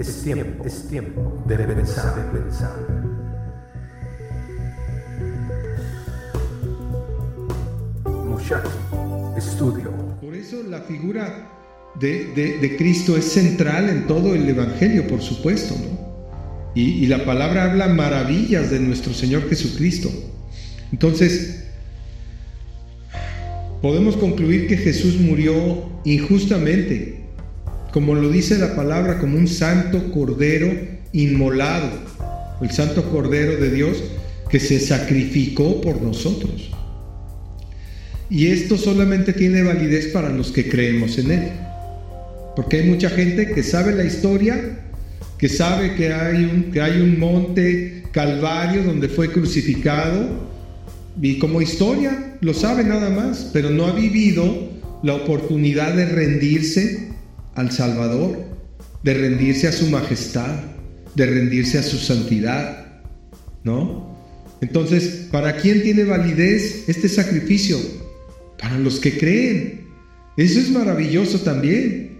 es tiempo, es tiempo de pensar, de pensar. Muchacho, estudio. Por eso la figura de, Cristo es central en todo el Evangelio, por supuesto, ¿no? Y, y la palabra habla maravillas de nuestro Señor Jesucristo. Entonces, podemos concluir que Jesús murió injustamente, como lo dice la palabra, como un santo cordero inmolado, el santo cordero de Dios que se sacrificó por nosotros. Y esto solamente tiene validez para los que creemos en Él. Porque hay mucha gente que sabe la historia, que sabe que hay un, que hay un monte Calvario donde fue crucificado, y como historia lo sabe nada más, pero no ha vivido la oportunidad de rendirse al Salvador, de rendirse a su majestad, de rendirse a su santidad, ¿no? Entonces, ¿para quién tiene validez este sacrificio? Para los que creen. Eso es maravilloso también,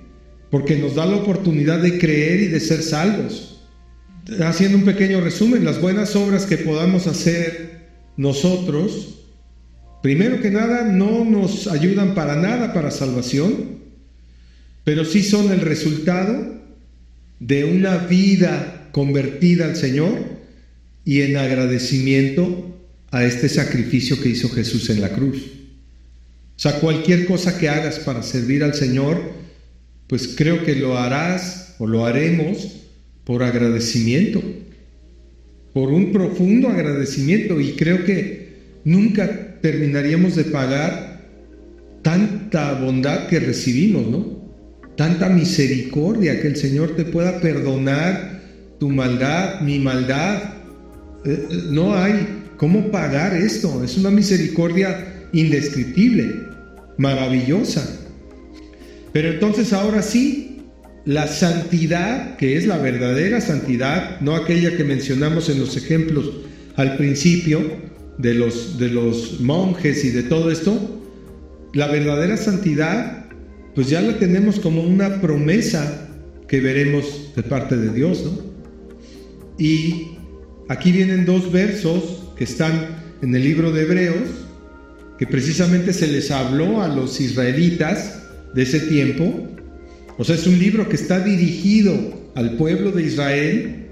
porque nos da la oportunidad de creer y de ser salvos. Haciendo un pequeño resumen, las buenas obras que podamos hacer nosotros, primero que nada, no nos ayudan para nada para salvación, pero sí son el resultado de una vida convertida al Señor y en agradecimiento a este sacrificio que hizo Jesús en la cruz. O sea, cualquier cosa que hagas para servir al Señor, pues creo que lo harás o lo haremos por agradecimiento, por un profundo agradecimiento y creo que nunca terminaríamos de pagar tanta bondad que recibimos, ¿no? Tanta misericordia que el Señor te pueda perdonar tu maldad, mi maldad. Eh, eh, no hay cómo pagar esto. Es una misericordia indescriptible, maravillosa. Pero entonces ahora sí, la santidad, que es la verdadera santidad, no aquella que mencionamos en los ejemplos al principio de los, de los monjes y de todo esto, la verdadera santidad pues ya la tenemos como una promesa que veremos de parte de Dios, ¿no? Y aquí vienen dos versos que están en el libro de Hebreos, que precisamente se les habló a los israelitas de ese tiempo. O sea, es un libro que está dirigido al pueblo de Israel,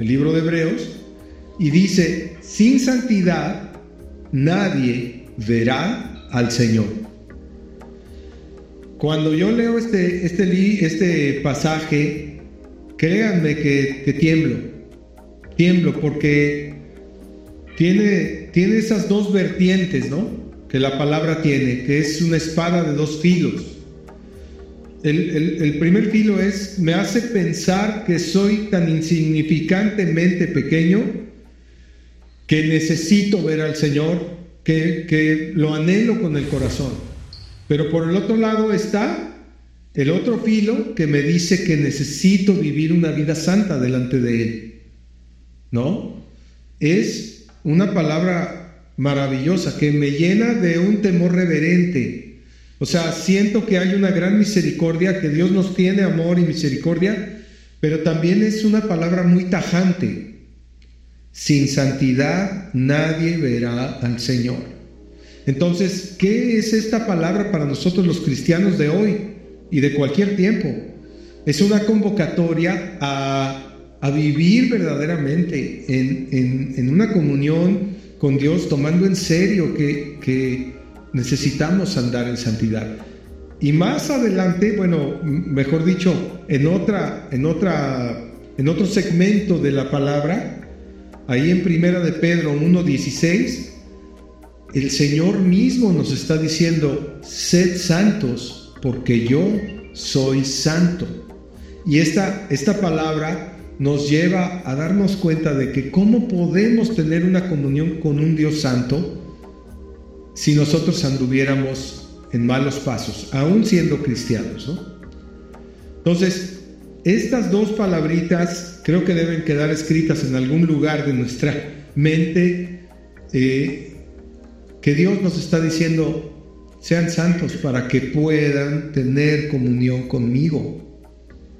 el libro de Hebreos, y dice, sin santidad nadie verá al Señor. Cuando yo leo este, este, este pasaje, créanme que, tiemblo, tiemblo porque tiene, tiene esas dos vertientes, ¿no? Que la palabra tiene, que es una espada de dos filos. El, el, primer filo es, me hace pensar que soy tan insignificantemente pequeño que necesito ver al Señor, que, que lo anhelo con el corazón. Pero por el otro lado está el otro filo que me dice que necesito vivir una vida santa delante de Él. ¿No? Es una palabra maravillosa que me llena de un temor reverente. O sea, siento que hay una gran misericordia, que Dios nos tiene amor y misericordia, pero también es una palabra muy tajante. Sin santidad nadie verá al Señor. Entonces, ¿qué es esta palabra para nosotros los cristianos de hoy y de cualquier tiempo? Es una convocatoria a, vivir verdaderamente en, una comunión con Dios, tomando en serio que, que necesitamos andar en santidad. Y más adelante, bueno, mejor dicho, en otra, en otra, en otro segmento de la palabra, ahí en Primera de Pedro 1.16, el Señor mismo nos está diciendo, sed santos, porque yo soy santo. Y esta, esta palabra nos lleva a darnos cuenta de que cómo podemos tener una comunión con un Dios santo si nosotros anduviéramos en malos pasos, aún siendo cristianos. Entonces, estas dos palabritas creo que deben quedar escritas en algún lugar de nuestra mente. Eh, que Dios nos está diciendo, sean santos para que puedan tener comunión conmigo.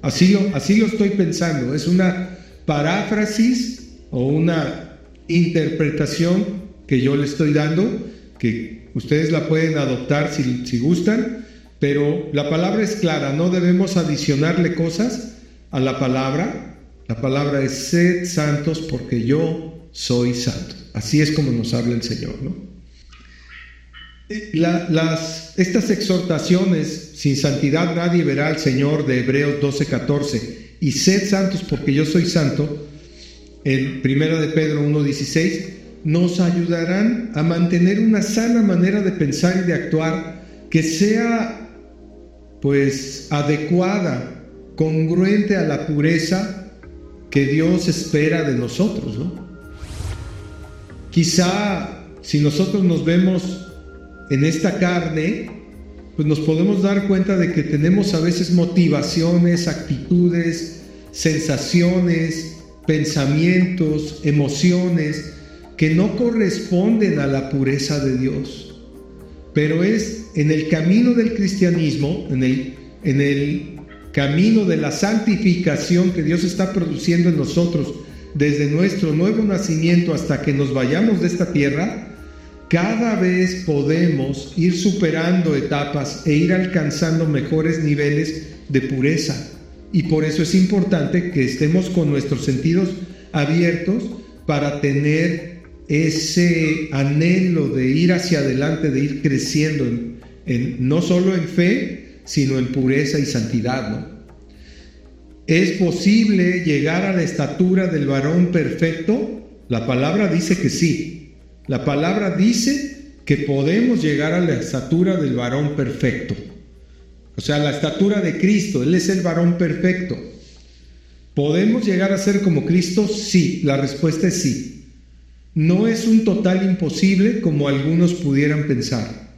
Así lo, así lo estoy pensando. Es una paráfrasis o una interpretación que yo le estoy dando, que ustedes la pueden adoptar si, si gustan, pero la palabra es clara, no debemos adicionarle cosas a la palabra. La palabra es sed santos porque yo soy santo. Así es como nos habla el Señor, ¿no? Las, estas exhortaciones, sin santidad nadie verá al Señor de Hebreos 12:14, y sed santos porque yo soy santo, en 1 de Pedro 1:16, nos ayudarán a mantener una sana manera de pensar y de actuar que sea pues adecuada, congruente a la pureza que Dios espera de nosotros, ¿no? Quizá si nosotros nos vemos en esta carne, pues nos podemos dar cuenta de que tenemos a veces motivaciones, actitudes, sensaciones, pensamientos, emociones que no corresponden a la pureza de Dios. Pero es en el camino del cristianismo, en el, en el camino de la santificación que Dios está produciendo en nosotros desde nuestro nuevo nacimiento hasta que nos vayamos de esta tierra, cada vez podemos ir superando etapas e ir alcanzando mejores niveles de pureza. Y por eso es importante que estemos con nuestros sentidos abiertos para tener ese anhelo de ir hacia adelante, de ir creciendo, en, no solo en fe, sino en pureza y santidad. ¿Es posible llegar a la estatura del varón perfecto? La palabra dice que sí. La palabra dice que podemos llegar a la estatura del varón perfecto. O sea, la estatura de Cristo. Él es el varón perfecto. ¿Podemos llegar a ser como Cristo? Sí, la respuesta es sí. No es un total imposible como algunos pudieran pensar.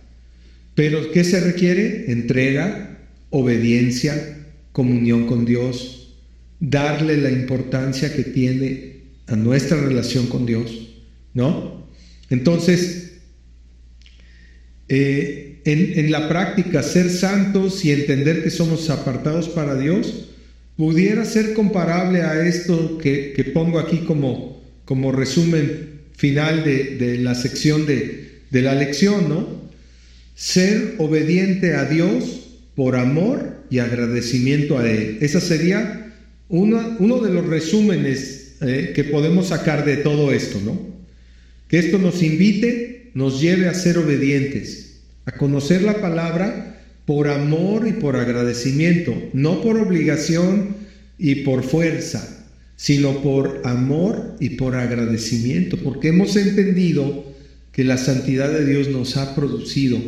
Pero ¿qué se requiere? Entrega, obediencia, comunión con Dios, darle la importancia que tiene a nuestra relación con Dios, ¿no? Entonces, eh, en, la práctica, ser santos y entender que somos apartados para Dios, pudiera ser comparable a esto que, pongo aquí como, como resumen final de, la sección de, la lección, ¿no? Ser obediente a Dios por amor y agradecimiento a Él. Esa sería uno de los resúmenes eh, que podemos sacar de todo esto, ¿no? Que esto nos invite, nos lleve a ser obedientes, a conocer la palabra por amor y por agradecimiento, no por obligación y por fuerza, sino por amor y por agradecimiento, porque hemos entendido que la santidad de Dios nos ha producido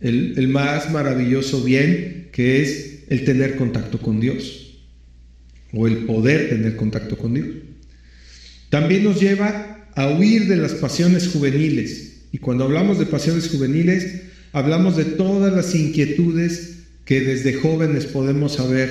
el, más maravilloso bien, que es el tener contacto con Dios, o el poder tener contacto con Dios. También nos lleva a huir de las pasiones juveniles. Y cuando hablamos de pasiones juveniles, hablamos de todas las inquietudes que desde jóvenes podemos haber,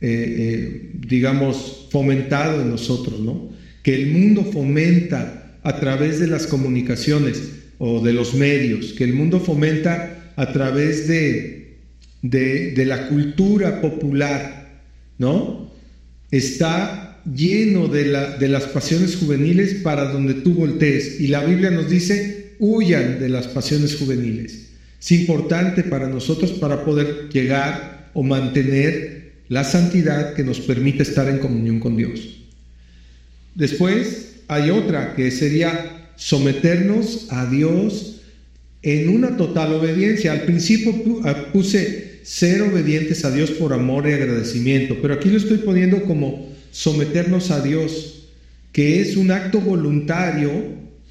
eh, eh, digamos, fomentado en nosotros, ¿no? Que el mundo fomenta a través de las comunicaciones o de los medios, que el mundo fomenta a través de, de, de la cultura popular, ¿no? Está lleno de, la, de las pasiones juveniles para donde tú voltees. Y la Biblia nos dice, huyan de las pasiones juveniles. Es importante para nosotros para poder llegar o mantener la santidad que nos permite estar en comunión con Dios. Después hay otra que sería someternos a Dios en una total obediencia. Al principio puse ser obedientes a Dios por amor y agradecimiento, pero aquí lo estoy poniendo como someternos a Dios, que es un acto voluntario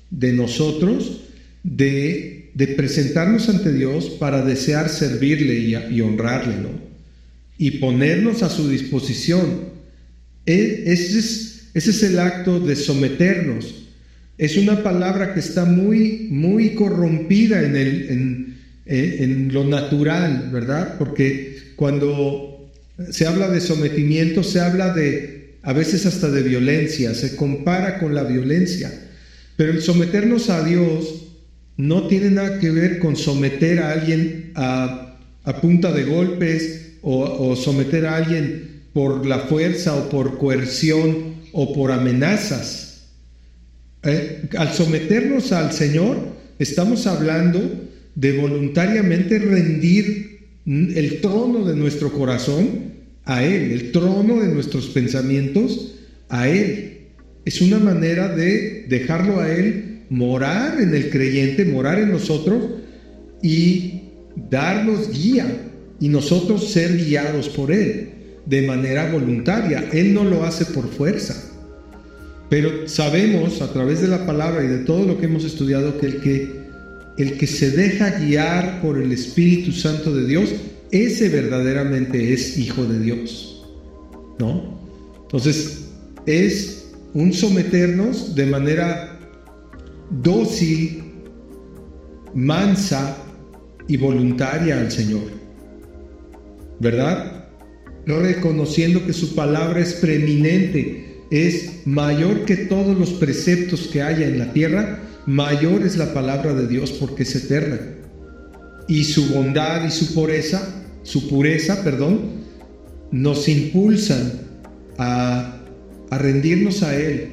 de nosotros de, presentarnos ante Dios para desear servirle y, honrarle, ¿no? Y ponernos a su disposición. E, ese es, ese es el acto de someternos. Es una palabra que está muy, muy corrompida en, el, en, en lo natural, ¿verdad? Porque cuando se habla de sometimiento, se habla de a veces hasta de violencia, se compara con la violencia. Pero el someternos a Dios no tiene nada que ver con someter a alguien a, punta de golpes o, someter a alguien por la fuerza o por coerción o por amenazas. Eh, al someternos al Señor, estamos hablando de voluntariamente rendir el trono de nuestro corazón a Él, el trono de nuestros pensamientos a Él. Es una manera de dejarlo a Él morar en el creyente, morar en nosotros y darnos guía y nosotros ser guiados por Él de manera voluntaria. Él no lo hace por fuerza. Pero sabemos a través de la palabra y de todo lo que hemos estudiado que el que, el que se deja guiar por el Espíritu Santo de Dios, ese verdaderamente es hijo de Dios. ¿No? Entonces, es un someternos de manera dócil, mansa y voluntaria al Señor. ¿Verdad? Reconociendo que su palabra es preeminente, es mayor que todos los preceptos que haya en la tierra, mayor es la palabra de Dios porque es eterna. Y su bondad y su pureza, su pureza, perdón, nos impulsan a, a rendirnos a Él,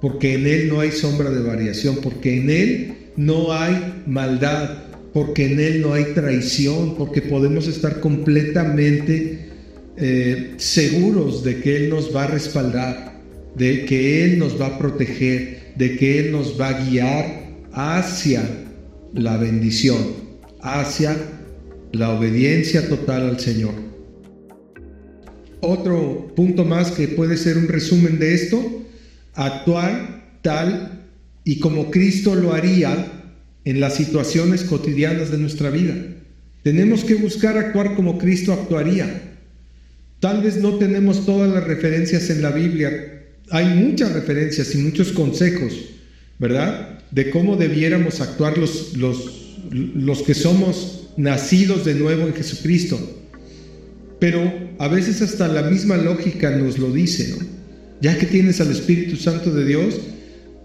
porque en Él no hay sombra de variación, porque en Él no hay maldad, porque en Él no hay traición, porque podemos estar completamente eh, seguros de que Él nos va a respaldar de que Él nos va a proteger, de que Él nos va a guiar hacia la bendición, hacia la obediencia total al Señor. Otro punto más que puede ser un resumen de esto, actuar tal y como Cristo lo haría en las situaciones cotidianas de nuestra vida. Tenemos que buscar actuar como Cristo actuaría. Tal vez no tenemos todas las referencias en la Biblia hay muchas referencias y muchos consejos, ¿verdad? De cómo debiéramos actuar los, los, los que somos nacidos de nuevo en Jesucristo. Pero a veces hasta la misma lógica nos lo dice. Ya que tienes al Espíritu Santo de Dios,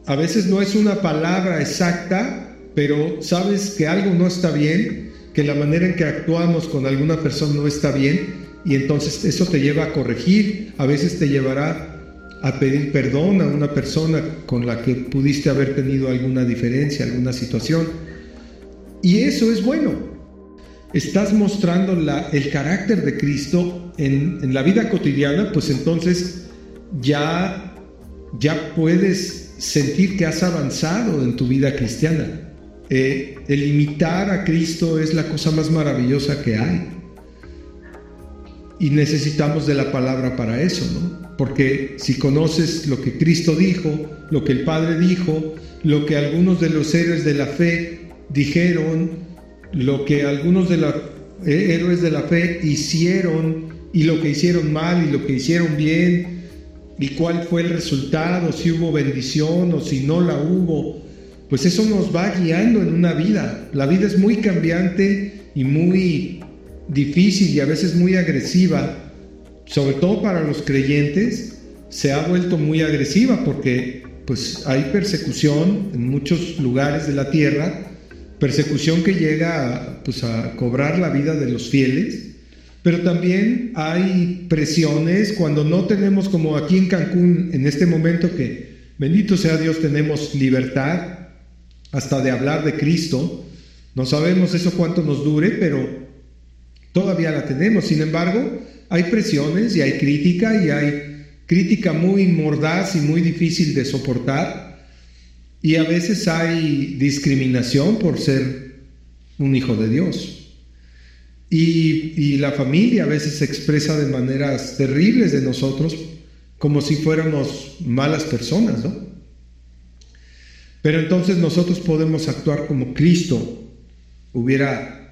a veces no es una palabra exacta, pero sabes que algo no está bien, que la manera en que actuamos con alguna persona no está bien, y entonces eso te lleva a corregir, a veces te llevará a pedir perdón a una persona con la que pudiste haber tenido alguna diferencia, alguna situación. Y eso es bueno. Estás mostrando el carácter de Cristo en, en, la vida cotidiana, pues entonces ya, ya puedes sentir que has avanzado en tu vida cristiana. Eh, el imitar a Cristo es la cosa más maravillosa que hay. Y necesitamos de la palabra para eso, ¿no? porque si conoces lo que Cristo dijo, lo que el Padre dijo, lo que algunos de los héroes de la fe dijeron, lo que algunos de los eh, héroes de la fe hicieron y lo que hicieron mal y lo que hicieron bien, y cuál fue el resultado, si hubo bendición o si no la hubo, pues eso nos va guiando en una vida. La vida es muy cambiante y muy difícil y a veces muy agresiva sobre todo para los creyentes, se ha vuelto muy agresiva porque pues hay persecución en muchos lugares de la tierra, persecución que llega pues, a cobrar la vida de los fieles, pero también hay presiones cuando no tenemos como aquí en Cancún en este momento que bendito sea Dios tenemos libertad hasta de hablar de Cristo, no sabemos eso cuánto nos dure, pero todavía la tenemos, sin embargo, hay presiones y hay crítica y hay crítica muy mordaz y muy difícil de soportar y a veces hay discriminación por ser un hijo de Dios. Y, la familia a veces se expresa de maneras terribles de nosotros como si fuéramos malas personas, ¿no? Pero entonces nosotros podemos actuar como Cristo hubiera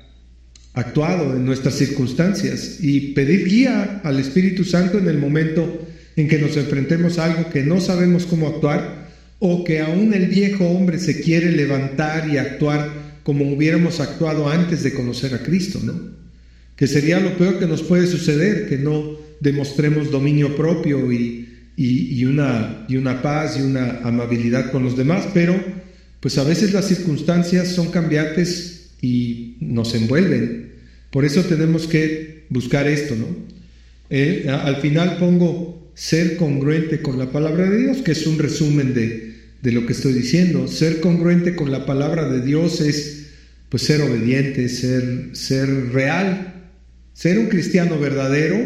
actuado en nuestras circunstancias y pedir guía al Espíritu Santo en el momento en que nos enfrentemos a algo que no sabemos cómo actuar o que aún el viejo hombre se quiere levantar y actuar como hubiéramos actuado antes de conocer a Cristo, ¿no? Que sería lo peor que nos puede suceder, que no demostremos dominio propio y, y, una, y una paz y una amabilidad con los demás, pero pues a veces las circunstancias son cambiantes y nos envuelven por eso tenemos que buscar esto, ¿no? Eh, al final pongo ser congruente con la palabra de Dios, que es un resumen de, de lo que estoy diciendo. Ser congruente con la palabra de Dios es pues ser obediente, ser, ser real, ser un cristiano verdadero.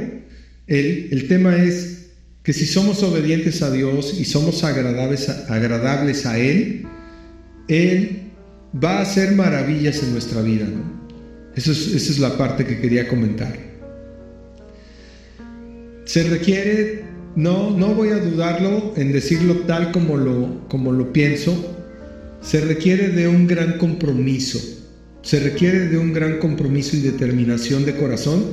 El, el tema es que si somos obedientes a Dios y somos agradables a, agradables a Él, Él va a hacer maravillas en nuestra vida. Eso es, esa es la parte que quería comentar. Se requiere, no, no voy a dudarlo en decirlo tal como lo, como lo pienso, se requiere de un gran compromiso, se requiere de un gran compromiso y determinación de corazón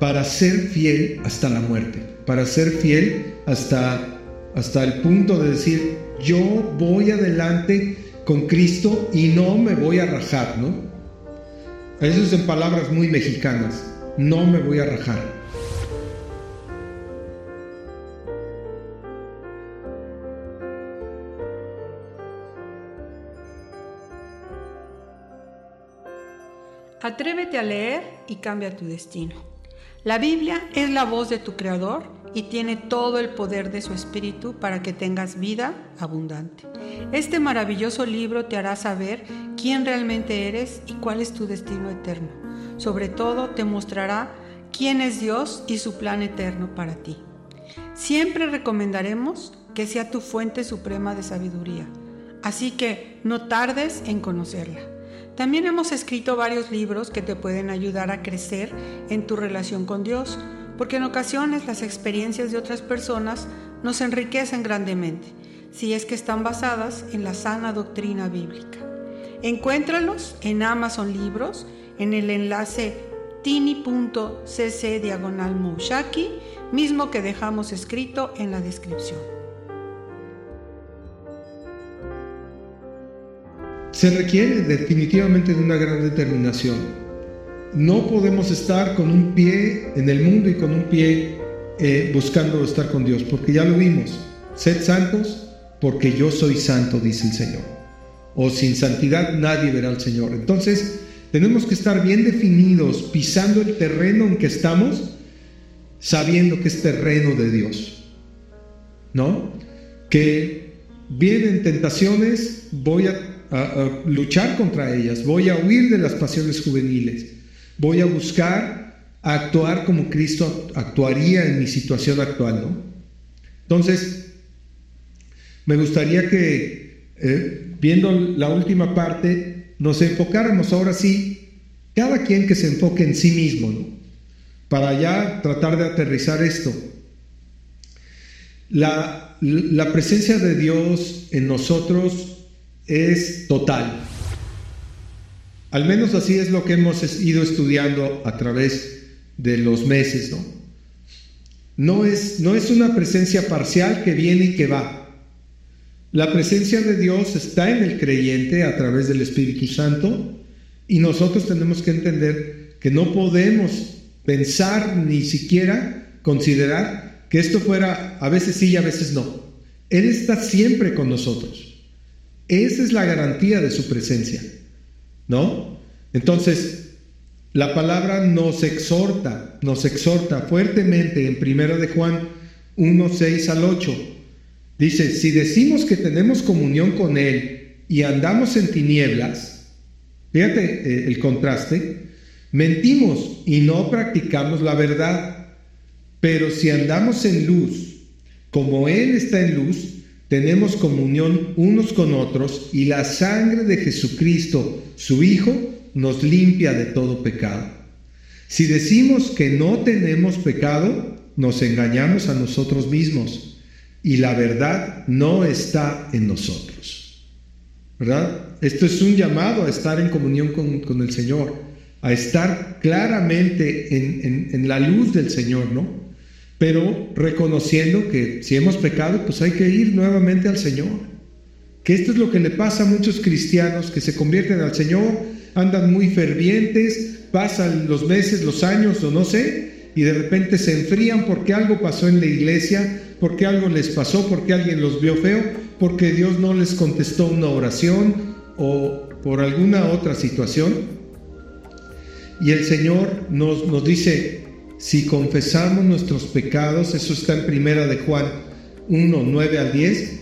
para ser fiel hasta la muerte, para ser fiel hasta, hasta el punto de decir, yo voy adelante con Cristo y no me voy a rajar, ¿no? Eso es en palabras muy mexicanas, no me voy a rajar. Atrévete a leer y cambia tu destino. La Biblia es la voz de tu Creador y tiene todo el poder de su Espíritu para que tengas vida abundante. Este maravilloso libro te hará saber quién realmente eres y cuál es tu destino eterno. Sobre todo te mostrará quién es Dios y su plan eterno para ti. Siempre recomendaremos que sea tu fuente suprema de sabiduría, así que no tardes en conocerla. También hemos escrito varios libros que te pueden ayudar a crecer en tu relación con Dios, porque en ocasiones las experiencias de otras personas nos enriquecen grandemente, si es que están basadas en la sana doctrina bíblica. Encuéntralos en Amazon Libros, en el enlace tini.cc diagonal mismo que dejamos escrito en la descripción. Se requiere definitivamente de una gran determinación. No podemos estar con un pie en el mundo y con un pie eh, buscando estar con Dios, porque ya lo vimos. Sed santos porque yo soy santo, dice el Señor. O sin santidad nadie verá al Señor. Entonces, tenemos que estar bien definidos, pisando el terreno en que estamos, sabiendo que es terreno de Dios. ¿No? Que vienen tentaciones, voy a a, luchar contra ellas, voy a huir de las pasiones juveniles, voy a buscar actuar como Cristo actuaría en mi situación actual. Entonces, me gustaría que, eh, viendo la última parte, nos enfocáramos ahora sí, cada quien que se enfoque en sí mismo. Para ya tratar de aterrizar esto. La, la presencia de Dios en nosotros es total. Al menos así es lo que hemos ido estudiando a través de los meses, ¿no? No es, no es una presencia parcial que viene y que va. La presencia de Dios está en el creyente a través del Espíritu Santo y nosotros tenemos que entender que no podemos pensar ni siquiera considerar que esto fuera a veces sí y a veces no. Él está siempre con nosotros. Esa es la garantía de su presencia, ¿no? Entonces, la palabra nos exhorta, nos exhorta fuertemente en 1 de Juan 1, 6 al 8. Dice, si decimos que tenemos comunión con Él y andamos en tinieblas, fíjate eh, el contraste, mentimos y no practicamos la verdad, pero si andamos en luz, como Él está en luz, tenemos comunión unos con otros y la sangre de Jesucristo, su Hijo, nos limpia de todo pecado. Si decimos que no tenemos pecado, nos engañamos a nosotros mismos y la verdad no está en nosotros. ¿Verdad? Esto es un llamado a estar en comunión con, el Señor, a estar claramente en, en la luz del Señor, ¿no? Pero reconociendo que si hemos pecado, pues hay que ir nuevamente al Señor. Que esto es lo que le pasa a muchos cristianos que se convierten al Señor, andan muy fervientes, pasan los meses, los años o no sé, y de repente se enfrían porque algo pasó en la iglesia, porque algo les pasó, porque alguien los vio feo, porque Dios no les contestó una oración o por alguna otra situación. Y el Señor nos, nos dice, si confesamos nuestros pecados, eso está en primera de Juan 1, 9 al 10,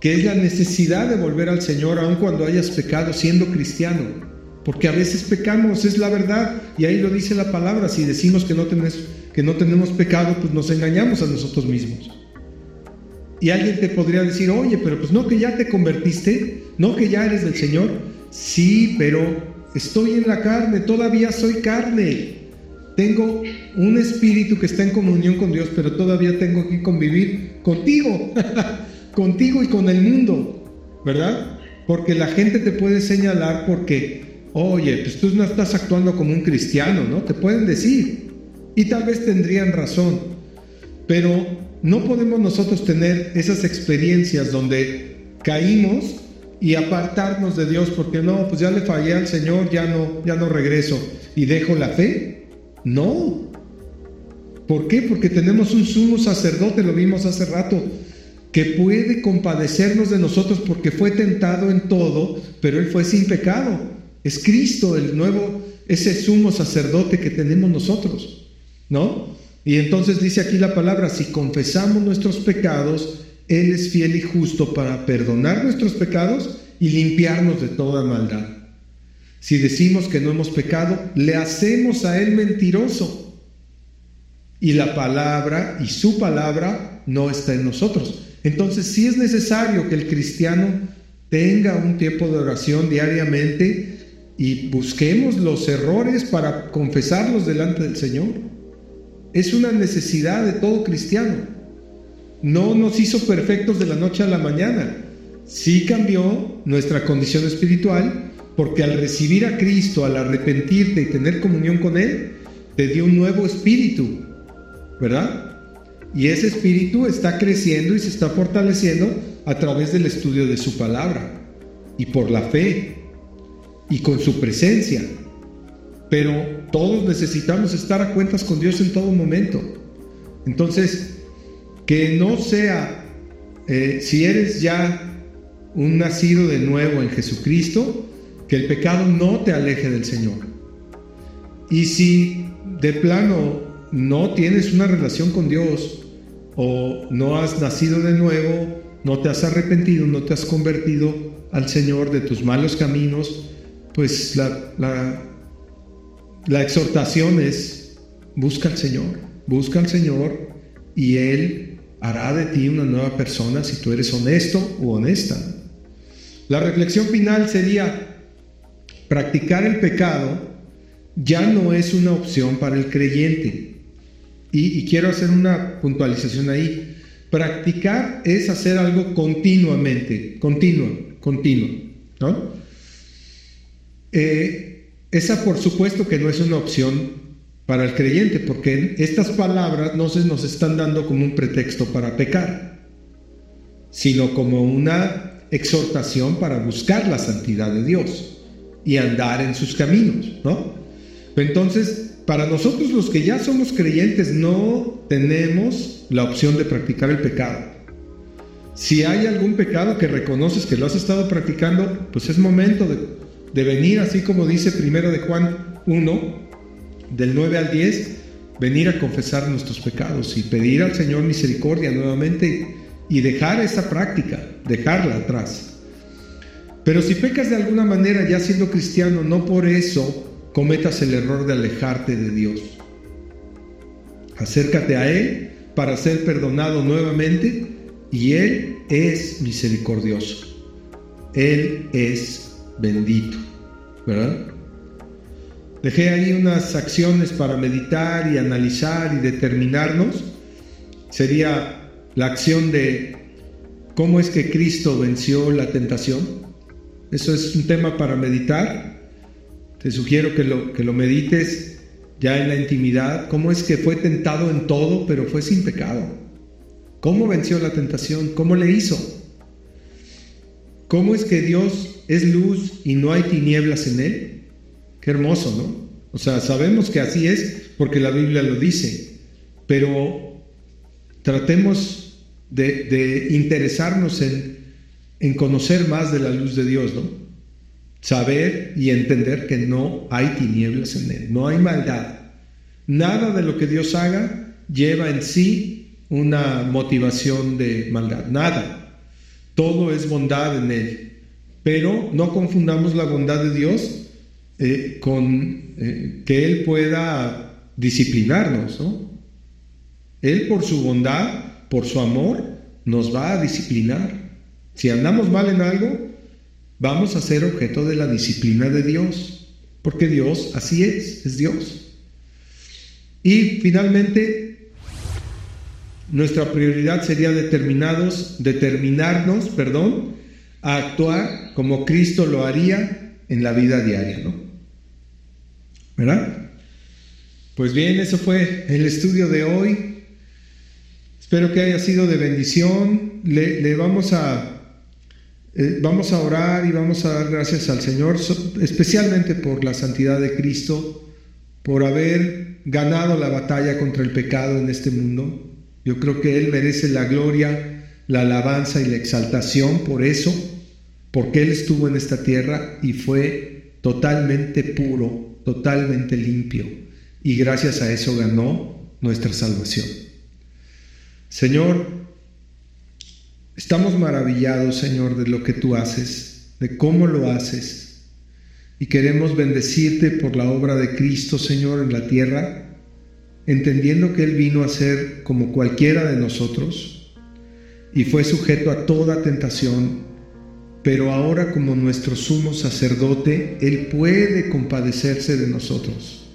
que es la necesidad de volver al Señor aun cuando hayas pecado siendo cristiano. Porque a veces pecamos, es la verdad, y ahí lo dice la palabra, si decimos que no, que no tenemos pecado, pues nos engañamos a nosotros mismos. Y alguien te podría decir, oye, pero pues no que ya te convertiste, no que ya eres del Señor. Sí, pero estoy en la carne, todavía soy carne. Tengo un espíritu que está en comunión con Dios, pero todavía tengo que convivir contigo, contigo y con el mundo, ¿verdad? Porque la gente te puede señalar porque, oye, pues tú no estás actuando como un cristiano, ¿no? Te pueden decir. Y tal vez tendrían razón. Pero no podemos nosotros tener esas experiencias donde caímos y apartarnos de Dios porque no, pues ya le fallé al Señor, ya no, ya no regreso y dejo la fe. No. ¿Por qué? Porque tenemos un sumo sacerdote, lo vimos hace rato, que puede compadecernos de nosotros porque fue tentado en todo, pero él fue sin pecado. Es Cristo el nuevo, ese sumo sacerdote que tenemos nosotros, ¿no? Y entonces dice aquí la palabra, si confesamos nuestros pecados, Él es fiel y justo para perdonar nuestros pecados y limpiarnos de toda maldad. Si decimos que no hemos pecado, le hacemos a Él mentiroso. Y la palabra y su palabra no está en nosotros. Entonces sí es necesario que el cristiano tenga un tiempo de oración diariamente y busquemos los errores para confesarlos delante del Señor. Es una necesidad de todo cristiano. No nos hizo perfectos de la noche a la mañana. Sí cambió nuestra condición espiritual porque al recibir a Cristo, al arrepentirte y tener comunión con Él, te dio un nuevo espíritu, ¿verdad? Y ese espíritu está creciendo y se está fortaleciendo a través del estudio de su palabra y por la fe y con su presencia. Pero todos necesitamos estar a cuentas con Dios en todo momento. Entonces, que no sea, eh, si eres ya un nacido de nuevo en Jesucristo, que el pecado no te aleje del Señor. Y si de plano no tienes una relación con Dios o no has nacido de nuevo, no te has arrepentido, no te has convertido al Señor de tus malos caminos, pues la, la, exhortación es, busca al Señor, busca al Señor y Él hará de ti una nueva persona si tú eres honesto o honesta. La reflexión final sería, practicar el pecado ya no es una opción para el creyente. Y, quiero hacer una puntualización ahí. Practicar es hacer algo continuamente, continuo, continuo, ¿no? Eh, esa por supuesto que no es una opción para el creyente, porque estas palabras no se nos están dando como un pretexto para pecar, sino como una exhortación para buscar la santidad de Dios y andar en sus caminos, ¿no? Entonces, para nosotros los que ya somos creyentes no tenemos la opción de practicar el pecado. Si hay algún pecado que reconoces que lo has estado practicando, pues es momento de, venir, así como dice primero de Juan 1, del 9 al 10, venir a confesar nuestros pecados y pedir al Señor misericordia nuevamente y dejar esa práctica, dejarla atrás. Pero si pecas de alguna manera ya siendo cristiano, no por eso cometas el error de alejarte de Dios. Acércate a Él para ser perdonado nuevamente y Él es misericordioso. Él es bendito, ¿verdad? Dejé ahí unas acciones para meditar y analizar y determinarnos. Sería la acción de cómo es que Cristo venció la tentación. Eso es un tema para meditar. Te sugiero que lo, que lo medites ya en la intimidad. ¿Cómo es que fue tentado en todo, pero fue sin pecado? ¿Cómo venció la tentación? ¿Cómo le hizo? ¿Cómo es que Dios es luz y no hay tinieblas en él? Qué hermoso, ¿no? O sea, sabemos que así es porque la Biblia lo dice, pero tratemos de, de interesarnos en en conocer más de la luz de Dios, ¿no? Saber y entender que no hay tinieblas en Él, no hay maldad, Nada de lo que Dios haga lleva en sí una motivación de maldad, nada. Todo es bondad en Él. Pero no confundamos la bondad de Dios eh, con eh, que Él pueda disciplinarnos. ¿no? Él por su bondad, por su amor, nos va a disciplinar. Si andamos mal en algo, vamos a ser objeto de la disciplina de Dios, porque Dios así es, es Dios. Y finalmente, nuestra prioridad sería determinados, determinarnos, perdón, a actuar como Cristo lo haría en la vida diaria, ¿no? ¿Verdad? Pues bien, eso fue el estudio de hoy. Espero que haya sido de bendición. Le, vamos a eh, vamos a orar y vamos a dar gracias al Señor, especialmente por la santidad de Cristo, por haber ganado la batalla contra el pecado en este mundo. Yo creo que Él merece la gloria, la alabanza y la exaltación por eso, porque Él estuvo en esta tierra y fue totalmente puro, totalmente limpio, y gracias a eso ganó nuestra salvación. Señor, Estamos maravillados, Señor, de lo que tú haces, de cómo lo haces. Y queremos bendecirte por la obra de Cristo, Señor, en la tierra, entendiendo que Él vino a ser como cualquiera de nosotros y fue sujeto a toda tentación, pero ahora como nuestro sumo sacerdote, Él puede compadecerse de nosotros.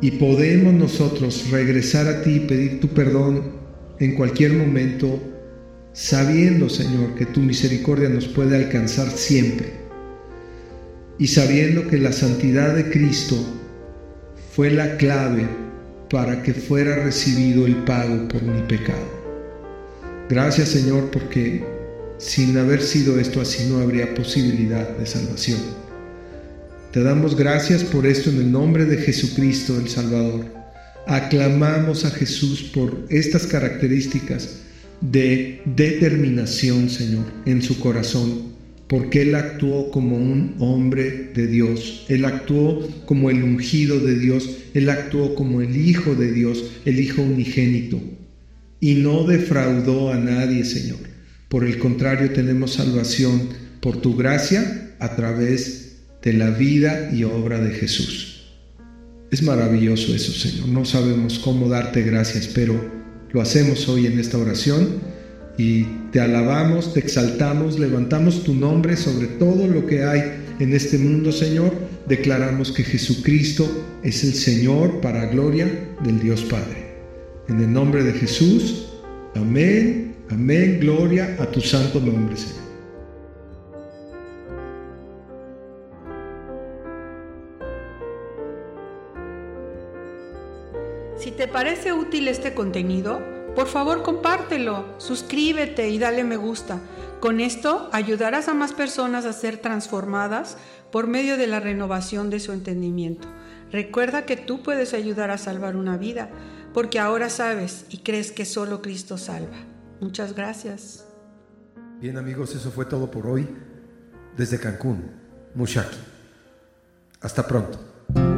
Y podemos nosotros regresar a ti y pedir tu perdón en cualquier momento sabiendo, Señor, que tu misericordia nos puede alcanzar siempre y sabiendo que la santidad de Cristo fue la clave para que fuera recibido el pago por mi pecado. Gracias, Señor, porque sin haber sido esto así no habría posibilidad de salvación. Te damos gracias por esto en el nombre de Jesucristo el Salvador. Aclamamos a Jesús por estas características de determinación, Señor, en su corazón, porque Él actuó como un hombre de Dios, Él actuó como el ungido de Dios, Él actuó como el Hijo de Dios, el Hijo unigénito, y no defraudó a nadie, Señor. Por el contrario, tenemos salvación por tu gracia a través de la vida y obra de Jesús. Es maravilloso eso, Señor. No sabemos cómo darte gracias, pero lo hacemos hoy en esta oración y te alabamos, te exaltamos, levantamos tu nombre sobre todo lo que hay en este mundo, Señor. Declaramos que Jesucristo es el Señor para gloria del Dios Padre. En el nombre de Jesús, amén, amén, gloria a tu santo nombre, Señor. Si te parece útil este contenido, por favor compártelo, suscríbete y dale me gusta. Con esto ayudarás a más personas a ser transformadas por medio de la renovación de su entendimiento. Recuerda que tú puedes ayudar a salvar una vida, porque ahora sabes y crees que solo Cristo salva. Muchas gracias. Bien amigos, eso fue todo por hoy desde Cancún, Mushaki. Hasta pronto.